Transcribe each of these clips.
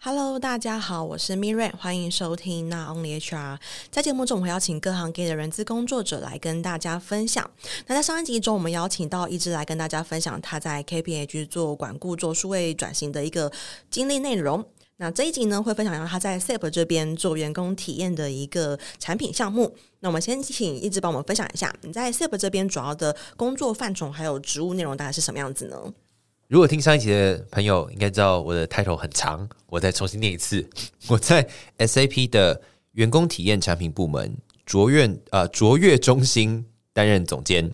Hello，大家好，我是 Miriam，欢迎收听《Not Only HR》。在节目中，我们会邀请各行各业的人资工作者来跟大家分享。那在上一集中，我们邀请到一直来跟大家分享他在 KPH 做管顾、做数位转型的一个经历内容。那这一集呢，会分享到他在 SAP 这边做员工体验的一个产品项目。那我们先请一直帮我们分享一下，你在 SAP 这边主要的工作范畴还有职务内容大概是什么样子呢？如果听上一集的朋友应该知道我的 title 很长，我再重新念一次。我在 SAP 的员工体验产品部门卓越呃卓越中心担任总监。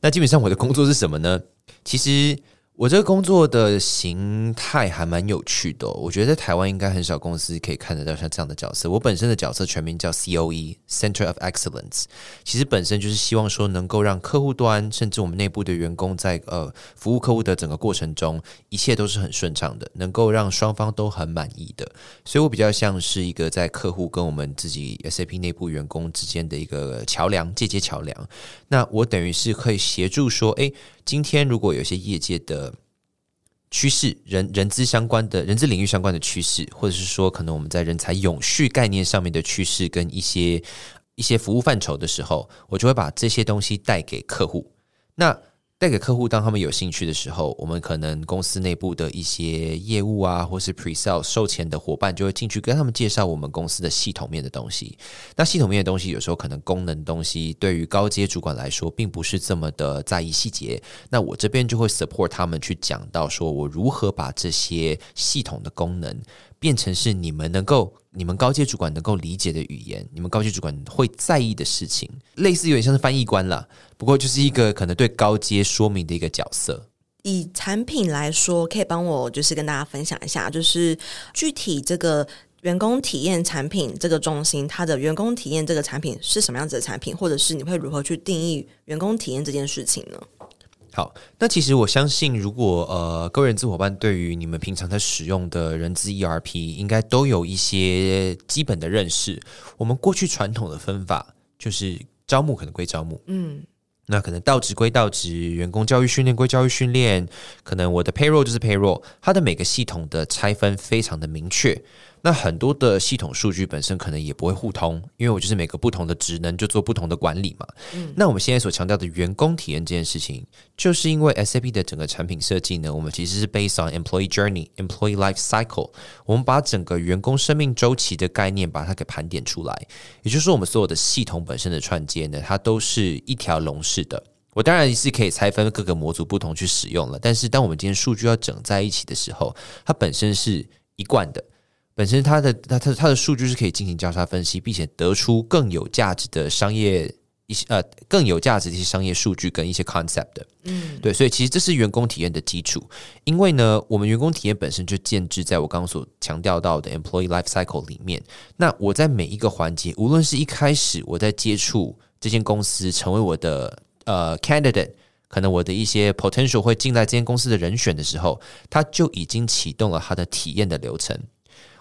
那基本上我的工作是什么呢？其实。我这个工作的形态还蛮有趣的，我觉得在台湾应该很少公司可以看得到像这样的角色。我本身的角色全名叫 COE（Center of Excellence），其实本身就是希望说能够让客户端甚至我们内部的员工在呃服务客户的整个过程中，一切都是很顺畅的，能够让双方都很满意的。所以我比较像是一个在客户跟我们自己 SAP 内部员工之间的一个桥梁，间接桥梁。那我等于是可以协助说，诶。今天如果有些业界的趋势、人人资相关的人资领域相关的趋势，或者是说可能我们在人才永续概念上面的趋势跟一些一些服务范畴的时候，我就会把这些东西带给客户。那带给客户，当他们有兴趣的时候，我们可能公司内部的一些业务啊，或是 pre-sale 售前的伙伴就会进去跟他们介绍我们公司的系统面的东西。那系统面的东西，有时候可能功能东西对于高阶主管来说，并不是这么的在意细节。那我这边就会 support 他们去讲到，说我如何把这些系统的功能。变成是你们能够、你们高阶主管能够理解的语言，你们高阶主管会在意的事情，类似有点像是翻译官啦。不过就是一个可能对高阶说明的一个角色。以产品来说，可以帮我就是跟大家分享一下，就是具体这个员工体验产品这个中心，它的员工体验这个产品是什么样子的产品，或者是你会如何去定义员工体验这件事情呢？好，那其实我相信，如果呃各位人资伙伴对于你们平常在使用的人资 ERP，应该都有一些基本的认识。我们过去传统的分法就是招募可能归招募，嗯，那可能到职归到职，员工教育训练归教育训练，可能我的 payroll 就是 payroll，它的每个系统的拆分非常的明确。那很多的系统数据本身可能也不会互通，因为我就是每个不同的职能就做不同的管理嘛。嗯，那我们现在所强调的员工体验这件事情，就是因为 SAP 的整个产品设计呢，我们其实是 based on employee journey, employee life cycle，我们把整个员工生命周期的概念把它给盘点出来，也就是说，我们所有的系统本身的串接呢，它都是一条龙式的。我当然是可以拆分各个模组不同去使用了，但是当我们今天数据要整在一起的时候，它本身是一贯的。本身它的它它它的数据是可以进行交叉分析，并且得出更有价值的商业一些呃更有价值的一些商业数据跟一些 concept 的，嗯，对，所以其实这是员工体验的基础。因为呢，我们员工体验本身就建置在我刚刚所强调到的 employee life cycle 里面。那我在每一个环节，无论是一开始我在接触这间公司，成为我的呃 candidate，可能我的一些 potential 会进来这间公司的人选的时候，它就已经启动了它的体验的流程。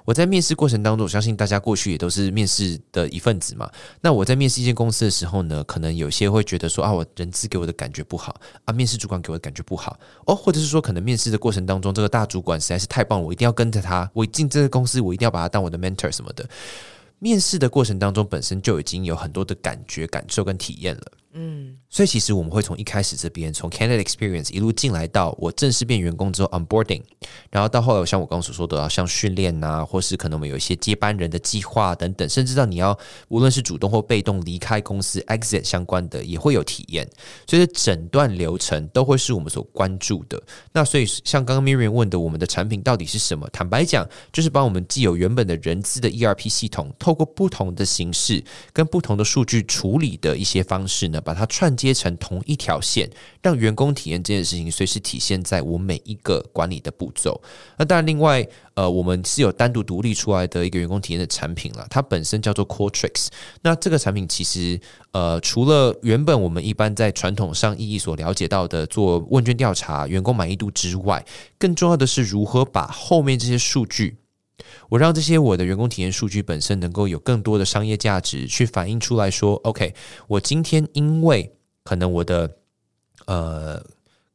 我在面试过程当中，我相信大家过去也都是面试的一份子嘛。那我在面试一间公司的时候呢，可能有些会觉得说啊，我人资给我的感觉不好啊，面试主管给我的感觉不好哦，或者是说可能面试的过程当中，这个大主管实在是太棒，我一定要跟着他，我进这个公司，我一定要把他当我的 mentor 什么的。面试的过程当中，本身就已经有很多的感觉、感受跟体验了。嗯，所以其实我们会从一开始这边，从 candidate experience 一路进来到我正式变员工之后 onboarding，然后到后来像我刚刚所说的，要像训练呐，或是可能我们有一些接班人的计划等等，甚至到你要无论是主动或被动离开公司 exit 相关的，也会有体验。所以整段流程都会是我们所关注的。那所以像刚刚 Miriam 问的，我们的产品到底是什么？坦白讲，就是把我们既有原本的人资的 ERP 系统，透过不同的形式跟不同的数据处理的一些方式呢，把它串接成同一条线，让员工体验这件事情随时体现在我每一个管理的步骤。那当然，另外，呃，我们是有单独独立出来的一个员工体验的产品了，它本身叫做 Qualtrics。那这个产品其实，呃，除了原本我们一般在传统上意义所了解到的做问卷调查、员工满意度之外，更重要的是如何把后面这些数据。我让这些我的员工体验数据本身能够有更多的商业价值，去反映出来说，OK，我今天因为可能我的呃，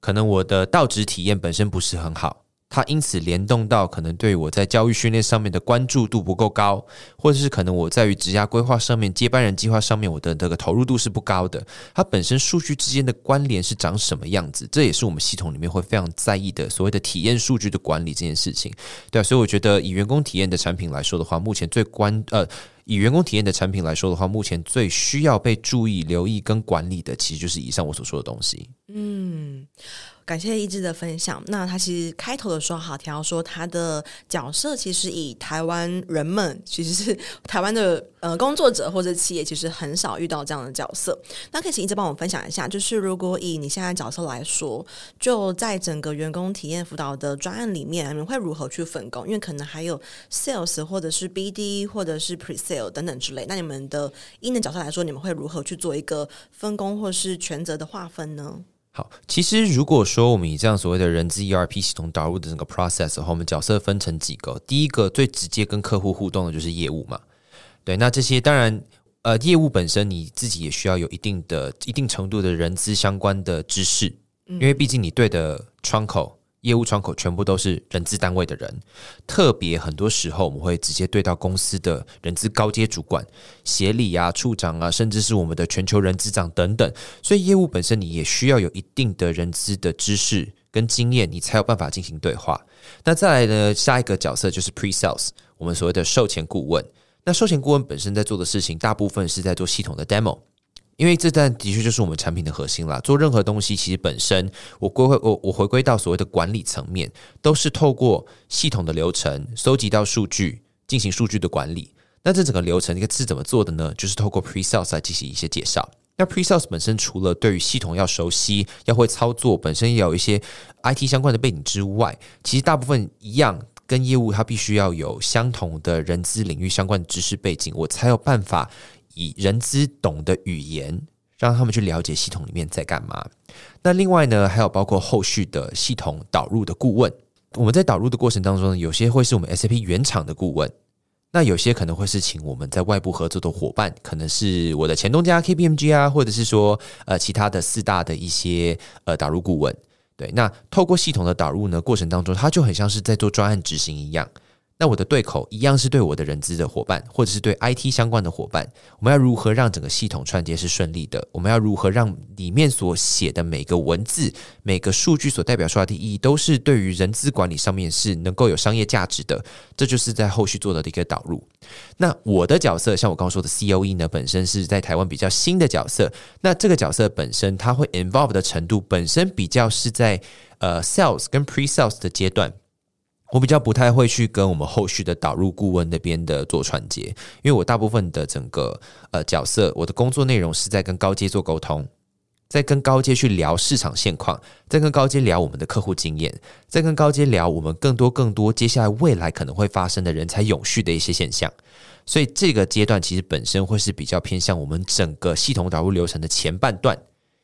可能我的到职体验本身不是很好，它因此联动到可能对我在教育训练上面的关注度不够高，或者是可能我在于职涯规划上面、接班人计划上面，我的这个投入度是不高的。它本身数据之间的关联是长什么样子？这也是我们系统里面会非常在意的，所谓的体验数据的管理这件事情。对，所以我觉得以员工体验的产品来说的话，目前最关呃，以员工体验的产品来说的话，目前最需要被注意、留意跟管理的，其实就是以上我所说的东西。嗯。感谢一志的分享。那他其实开头的时候好提到说，他的角色其实以台湾人们，其实是 台湾的呃工作者或者企业，其实很少遇到这样的角色。那可以请一直帮我分享一下，就是如果以你现在角色来说，就在整个员工体验辅导的专案里面，你们会如何去分工？因为可能还有 sales 或者是 BD 或者是 pre sale 等等之类。那你们的一的角色来说，你们会如何去做一个分工或是权责的划分呢？好，其实如果说我们以这样所谓的人资 ERP 系统导入的整个 process 的话，我们角色分成几个。第一个最直接跟客户互动的就是业务嘛，对，那这些当然，呃，业务本身你自己也需要有一定的、一定程度的人资相关的知识，因为毕竟你对的窗口。业务窗口全部都是人资单位的人，特别很多时候我们会直接对到公司的人资高阶主管、协理啊、处长啊，甚至是我们的全球人资长等等。所以业务本身你也需要有一定的人资的知识跟经验，你才有办法进行对话。那再来呢，下一个角色就是 Pre-sales，我们所谓的售前顾问。那售前顾问本身在做的事情，大部分是在做系统的 demo。因为这段的确就是我们产品的核心啦。做任何东西，其实本身我归回我我回归到所谓的管理层面，都是透过系统的流程收集到数据，进行数据的管理。那这整个流程一个是怎么做的呢？就是透过 pre-sales 来进行一些介绍。那 pre-sales 本身除了对于系统要熟悉、要会操作，本身也有一些 IT 相关的背景之外，其实大部分一样跟业务它必须要有相同的人资领域相关的知识背景，我才有办法。以人资懂的语言，让他们去了解系统里面在干嘛。那另外呢，还有包括后续的系统导入的顾问。我们在导入的过程当中呢，有些会是我们 SAP 原厂的顾问，那有些可能会是请我们在外部合作的伙伴，可能是我的前东家 KPMG 啊，或者是说呃其他的四大的一些呃导入顾问。对，那透过系统的导入呢，过程当中，它就很像是在做专案执行一样。那我的对口一样是对我的人资的伙伴，或者是对 IT 相关的伙伴，我们要如何让整个系统串接是顺利的？我们要如何让里面所写的每个文字、每个数据所代表出来的意义，都是对于人资管理上面是能够有商业价值的？这就是在后续做的一个导入。那我的角色，像我刚刚说的 COE 呢，本身是在台湾比较新的角色。那这个角色本身，它会 involve 的程度，本身比较是在呃 sales 跟 pre-sales 的阶段。我比较不太会去跟我们后续的导入顾问那边的做串接，因为我大部分的整个呃角色，我的工作内容是在跟高阶做沟通，在跟高阶去聊市场现况，在跟高阶聊我们的客户经验，在跟高阶聊我们更多更多接下来未来可能会发生的人才永续的一些现象，所以这个阶段其实本身会是比较偏向我们整个系统导入流程的前半段，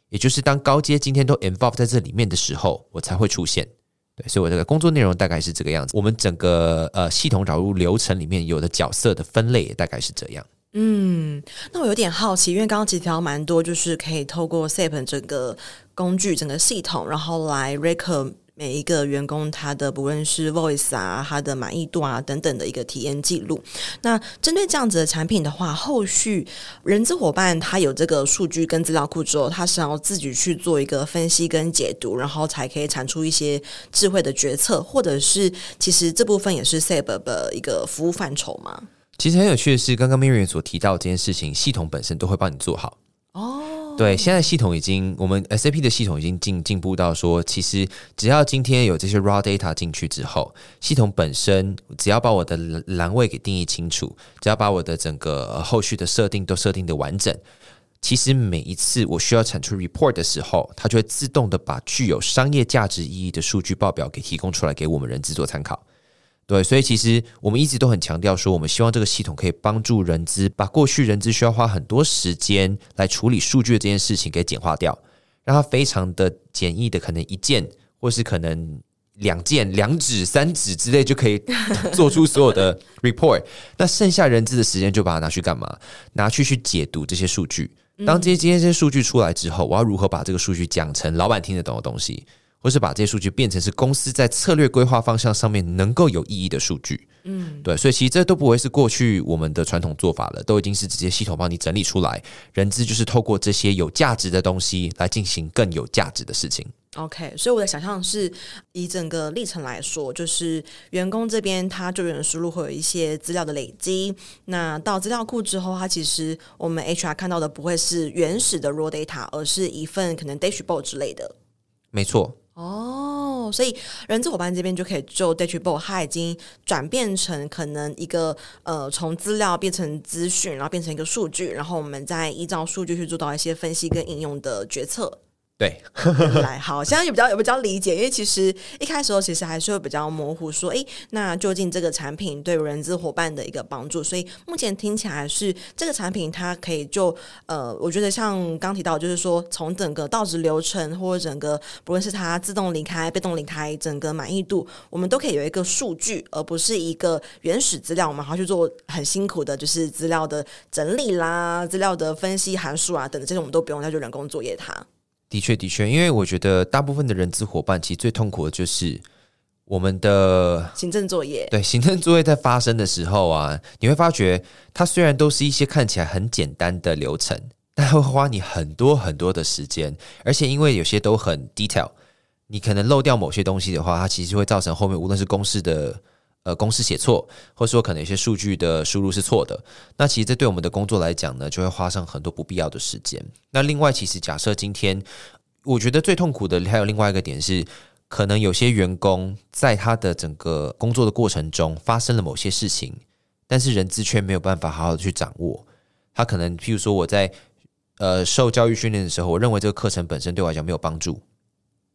也就是当高阶今天都 involve 在这里面的时候，我才会出现。对，所以我这个工作内容大概是这个样子。我们整个呃系统导入流程里面有的角色的分类也大概是这样。嗯，那我有点好奇，因为刚刚其实提到蛮多，就是可以透过 SAP 整个工具、整个系统，然后来 record 每一个员工他的不论是 voice 啊，他的满意度啊等等的一个体验记录。那针对这样子的产品的话，后续人资伙伴他有这个数据跟资料库之后，他是要自己去做一个分析跟解读，然后才可以产出一些智慧的决策，或者是其实这部分也是 SAP 的一个服务范畴吗？其实很有趣的是，刚刚 Miriam 所提到这件事情，系统本身都会帮你做好。对，现在系统已经，我们 SAP 的系统已经进进步到说，其实只要今天有这些 raw data 进去之后，系统本身只要把我的栏位给定义清楚，只要把我的整个后续的设定都设定的完整，其实每一次我需要产出 report 的时候，它就会自动的把具有商业价值意义的数据报表给提供出来给我们人资做参考。对，所以其实我们一直都很强调说，我们希望这个系统可以帮助人资把过去人资需要花很多时间来处理数据的这件事情给简化掉，让它非常的简易的，可能一键或是可能两键、两指、三指之类就可以 做出所有的 report。那剩下人资的时间就把它拿去干嘛？拿去去解读这些数据。当这些今天这些数据出来之后，我要如何把这个数据讲成老板听得懂的东西？或或是把这些数据变成是公司在策略规划方向上面能够有意义的数据。嗯，对，所以其实这都不会是过去我们的传统做法了，都已经是直接系统帮你整理出来，人资就是透过这些有价值的东西来进行更有价值的事情。OK，所以我的想象是以整个历程来说，就是员工这边他就业输入会有一些资料的累积，那到资料库之后，它其实我们 HR 看到的不会是原始的 raw data，而是一份可能 dashboard 之类的。没错。哦，所以人资伙伴这边就可以就 d a t a b o a 它已经转变成可能一个呃，从资料变成资讯，然后变成一个数据，然后我们再依照数据去做到一些分析跟应用的决策。对，来好，现在也比较也比较理解，因为其实一开始时候其实还是会比较模糊，说，诶，那究竟这个产品对人资伙伴的一个帮助？所以目前听起来是这个产品，它可以就呃，我觉得像刚提到，就是说从整个到职流程或者整个不论是它自动离开、被动离开，整个满意度，我们都可以有一个数据，而不是一个原始资料，我们还要去做很辛苦的，就是资料的整理啦、资料的分析函数啊等等，这种我们都不用再去人工作业它。的确，的确，因为我觉得大部分的人资伙伴其实最痛苦的就是我们的行政作业。对，行政作业在发生的时候啊，你会发觉它虽然都是一些看起来很简单的流程，但会花你很多很多的时间，而且因为有些都很 detail，你可能漏掉某些东西的话，它其实会造成后面无论是公司的。呃，公式写错，或者说可能有些数据的输入是错的，那其实这对我们的工作来讲呢，就会花上很多不必要的时间。那另外，其实假设今天，我觉得最痛苦的还有另外一个点是，可能有些员工在他的整个工作的过程中发生了某些事情，但是人资却没有办法好好的去掌握。他可能譬如说我在呃受教育训练的时候，我认为这个课程本身对我来讲没有帮助，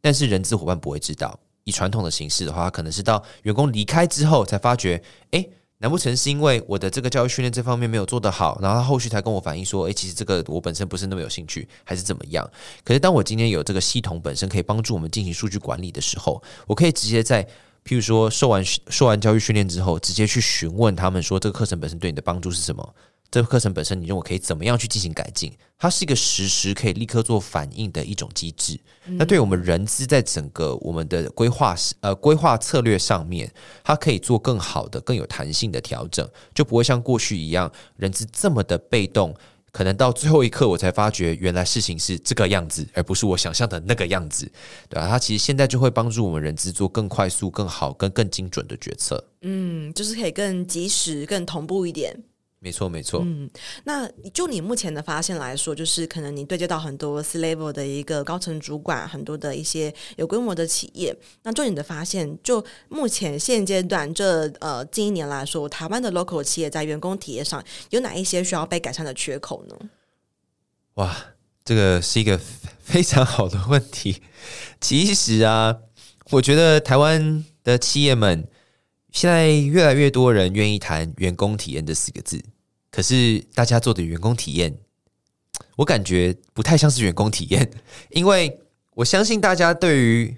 但是人资伙伴不会知道。以传统的形式的话，可能是到员工离开之后才发觉，诶，难不成是因为我的这个教育训练这方面没有做得好，然后他后续才跟我反映说，诶，其实这个我本身不是那么有兴趣，还是怎么样？可是当我今天有这个系统本身可以帮助我们进行数据管理的时候，我可以直接在，譬如说受完受完教育训练之后，直接去询问他们说，这个课程本身对你的帮助是什么？这个课程本身，你认为可以怎么样去进行改进？它是一个实时可以立刻做反应的一种机制。嗯、那对我们人资在整个我们的规划呃规划策略上面，它可以做更好的、更有弹性的调整，就不会像过去一样，人资这么的被动。可能到最后一刻，我才发觉原来事情是这个样子，而不是我想象的那个样子，对吧？它其实现在就会帮助我们人资做更快速、更好、跟更精准的决策。嗯，就是可以更及时、更同步一点。没错，没错。嗯，那就你目前的发现来说，就是可能你对接到很多 C-level 的一个高层主管，很多的一些有规模的企业。那就你的发现，就目前现阶段这呃近一年来说，台湾的 local 企业在员工体验上有哪一些需要被改善的缺口呢？哇，这个是一个非 常好的问题。其实啊，我觉得台湾的企业们。现在越来越多人愿意谈员工体验这四个字，可是大家做的员工体验，我感觉不太像是员工体验，因为我相信大家对于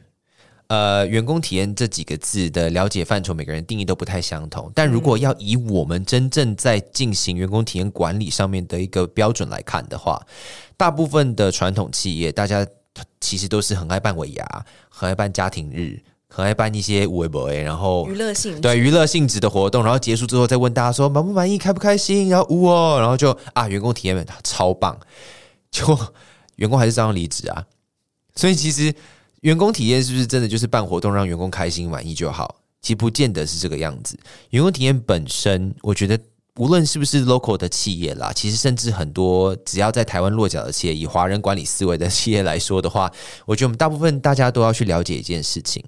呃员工体验这几个字的了解范畴，每个人定义都不太相同。但如果要以我们真正在进行员工体验管理上面的一个标准来看的话，大部分的传统企业，大家其实都是很爱办尾牙，很爱办家庭日。很爱办一些微博，然后娱乐性对娱乐性质的活动，然后结束之后再问大家说满不满意、开不开心，然后呜哦，然后就啊员工体验超棒，就员工还是照样离职啊。所以其实员工体验是不是真的就是办活动让员工开心满意就好？其实不见得是这个样子。员工体验本身，我觉得。无论是不是 local 的企业啦，其实甚至很多只要在台湾落脚的企业，以华人管理思维的企业来说的话，我觉得我们大部分大家都要去了解一件事情：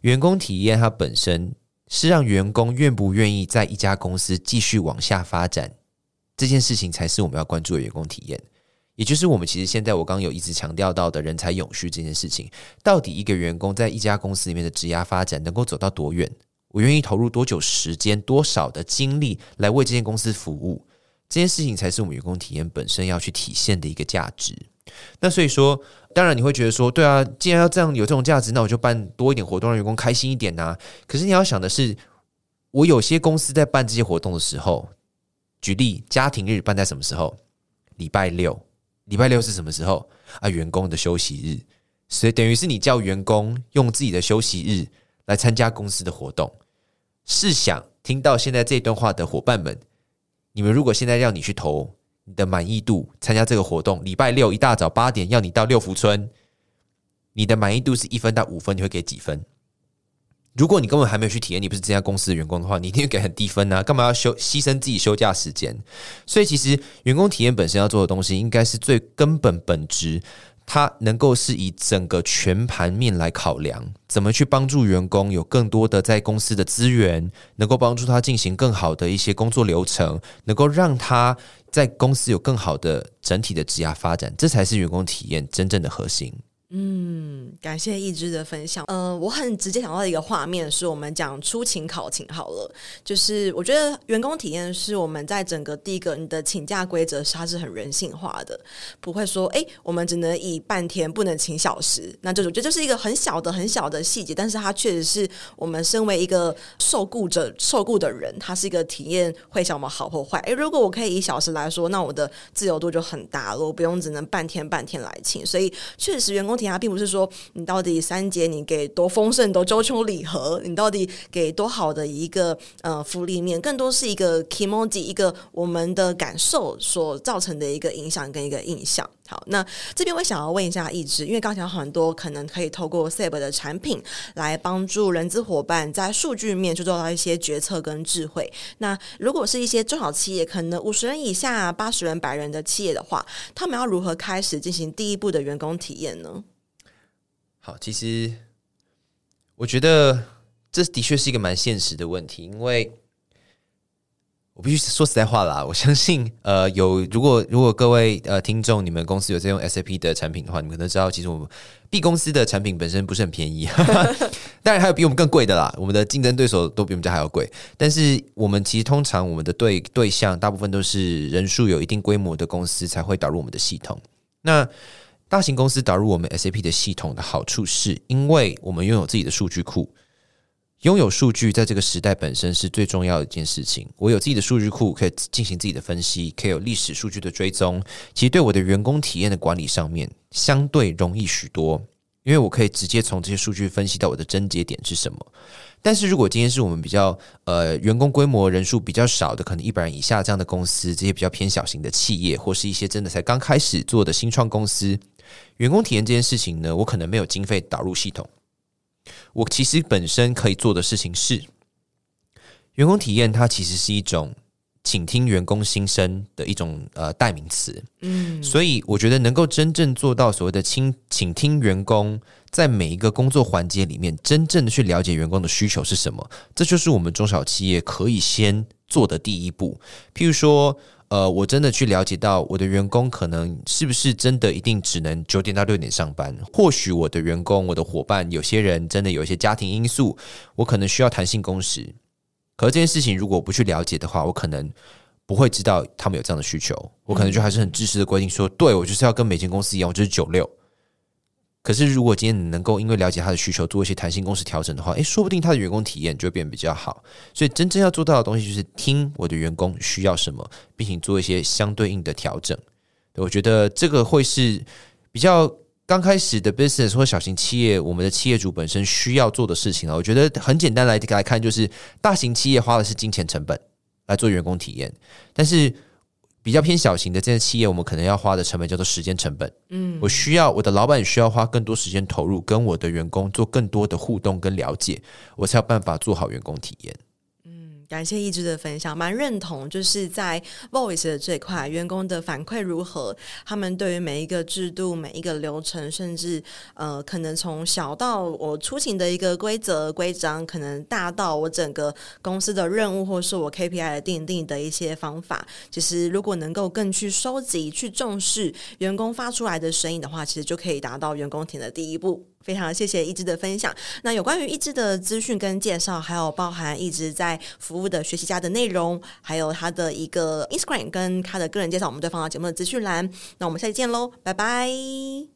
员工体验它本身是让员工愿不愿意在一家公司继续往下发展，这件事情才是我们要关注的员工体验。也就是我们其实现在我刚刚有一直强调到的人才永续这件事情，到底一个员工在一家公司里面的职涯发展能够走到多远？我愿意投入多久时间、多少的精力来为这间公司服务，这件事情才是我们员工体验本身要去体现的一个价值。那所以说，当然你会觉得说，对啊，既然要这样有这种价值，那我就办多一点活动，让员工开心一点呐、啊。可是你要想的是，我有些公司在办这些活动的时候，举例家庭日办在什么时候？礼拜六，礼拜六是什么时候？啊，员工的休息日。所以等于是你叫员工用自己的休息日来参加公司的活动。试想，听到现在这段话的伙伴们，你们如果现在要你去投你的满意度参加这个活动，礼拜六一大早八点要你到六福村，你的满意度是一分到五分，你会给几分？如果你根本还没有去体验，你不是这家公司的员工的话，你一定会给很低分啊！干嘛要休牺牲自己休假时间？所以，其实员工体验本身要做的东西，应该是最根本本质，它能够是以整个全盘面来考量，怎么去帮助员工有更多的在公司的资源，能够帮助他进行更好的一些工作流程，能够让他在公司有更好的整体的职涯发展，这才是员工体验真正的核心。嗯，感谢一枝的分享。呃，我很直接想到一个画面，是我们讲出勤考勤好了。就是我觉得员工体验是我们在整个第一个你的请假规则是，它是很人性化的，不会说哎，我们只能以半天，不能请小时。那这种就就是一个很小的、很小的细节，但是它确实是我们身为一个受雇者、受雇的人，它是一个体验会想我们好或坏。哎，如果我可以以小时来说，那我的自由度就很大了，我不用只能半天半天来请。所以确实员工。体验并不是说你到底三节你给多丰盛、多周秋礼盒，你到底给多好的一个呃福利面，更多是一个 kimoji 一个我们的感受所造成的一个影响跟一个印象。好，那这边我想要问一下一枝，因为刚才很多可能可以透过 SAP 的产品来帮助人资伙伴在数据面去做到一些决策跟智慧。那如果是一些中小企业，可能五十人以下、八十人、百人的企业的话，他们要如何开始进行第一步的员工体验呢？好，其实我觉得这的确是一个蛮现实的问题，因为我必须说实在话啦，我相信，呃，有如果如果各位呃听众，你们公司有在用 SAP 的产品的话，你们可能知道，其实我们 B 公司的产品本身不是很便宜，当然还有比我们更贵的啦，我们的竞争对手都比我们家还要贵，但是我们其实通常我们的对对象大部分都是人数有一定规模的公司才会导入我们的系统，那。大型公司导入我们 SAP 的系统的好处，是因为我们拥有自己的数据库。拥有数据在这个时代本身是最重要的一件事情。我有自己的数据库，可以进行自己的分析，可以有历史数据的追踪。其实对我的员工体验的管理上面，相对容易许多，因为我可以直接从这些数据分析到我的症结点是什么。但是如果今天是我们比较呃员工规模人数比较少的，可能一百人以下这样的公司，这些比较偏小型的企业，或是一些真的才刚开始做的新创公司。员工体验这件事情呢，我可能没有经费导入系统。我其实本身可以做的事情是，员工体验它其实是一种倾听员工心声的一种呃代名词。嗯，所以我觉得能够真正做到所谓的倾倾听员工，在每一个工作环节里面，真正的去了解员工的需求是什么，这就是我们中小企业可以先做的第一步。譬如说。呃，我真的去了解到我的员工可能是不是真的一定只能九点到六点上班？或许我的员工、我的伙伴，有些人真的有一些家庭因素，我可能需要弹性工时。可是这件事情如果不去了解的话，我可能不会知道他们有这样的需求。我可能就还是很自私的规定说，对，我就是要跟每间公司一样，我就是九六。可是，如果今天你能够因为了解他的需求，做一些弹性工时调整的话，诶，说不定他的员工体验就会变比较好。所以，真正要做到的东西就是听我的员工需要什么，并且做一些相对应的调整。我觉得这个会是比较刚开始的 business 或小型企业，我们的企业主本身需要做的事情啊。我觉得很简单来来看，就是大型企业花的是金钱成本来做员工体验，但是。比较偏小型的这些企业，我们可能要花的成本叫做时间成本。嗯，我需要我的老板需要花更多时间投入，跟我的员工做更多的互动跟了解，我才有办法做好员工体验。感谢一枝的分享，蛮认同，就是在 Voice 的这块，员工的反馈如何？他们对于每一个制度、每一个流程，甚至呃，可能从小到我出勤的一个规则规章，可能大到我整个公司的任务，或是我 KPI 的定定的一些方法，其实如果能够更去收集、去重视员工发出来的声音的话，其实就可以达到员工体验的第一步。非常谢谢一枝的分享。那有关于一枝的资讯跟介绍，还有包含一直在服务的学习家的内容，还有他的一个 Instagram 跟他的个人介绍，我们都放到节目的资讯栏。那我们下期见喽，拜拜。